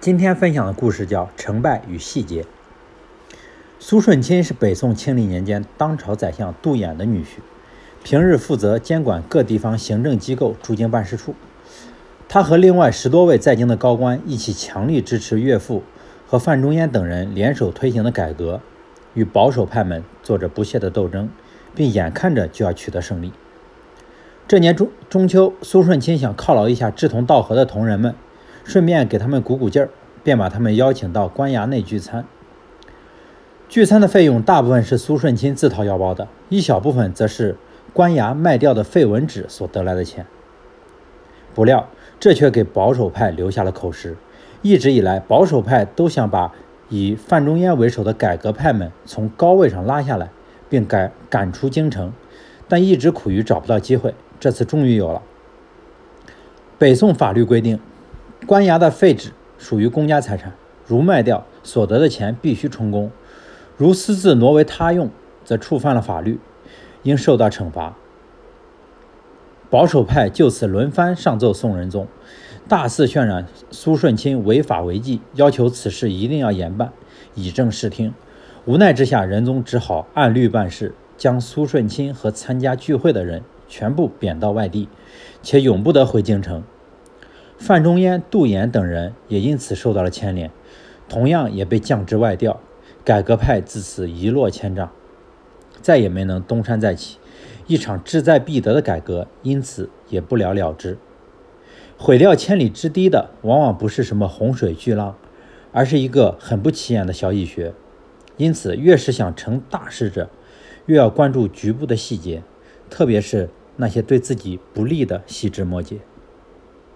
今天分享的故事叫《成败与细节》。苏舜钦是北宋庆历年间当朝宰相杜衍的女婿，平日负责监管各地方行政机构驻京办事处。他和另外十多位在京的高官一起强力支持岳父和范仲淹等人联手推行的改革，与保守派们做着不懈的斗争，并眼看着就要取得胜利。这年中中秋，苏舜钦想犒劳一下志同道合的同仁们。顺便给他们鼓鼓劲儿，便把他们邀请到官衙内聚餐。聚餐的费用大部分是苏舜钦自掏腰包的，一小部分则是官衙卖掉的废文纸所得来的钱。不料这却给保守派留下了口实。一直以来，保守派都想把以范仲淹为首的改革派们从高位上拉下来，并赶赶出京城，但一直苦于找不到机会。这次终于有了。北宋法律规定。官衙的废纸属于公家财产，如卖掉所得的钱必须充公；如私自挪为他用，则触犯了法律，应受到惩罚。保守派就此轮番上奏宋仁宗，大肆渲染苏舜钦违法违纪，要求此事一定要严办，以正视听。无奈之下，仁宗只好按律办事，将苏舜钦和参加聚会的人全部贬到外地，且永不得回京城。范仲淹、杜衍等人也因此受到了牵连，同样也被降职外调。改革派自此一落千丈，再也没能东山再起。一场志在必得的改革因此也不了了之。毁掉千里之堤的，往往不是什么洪水巨浪，而是一个很不起眼的小蚁穴。因此，越是想成大事者，越要关注局部的细节，特别是那些对自己不利的细枝末节。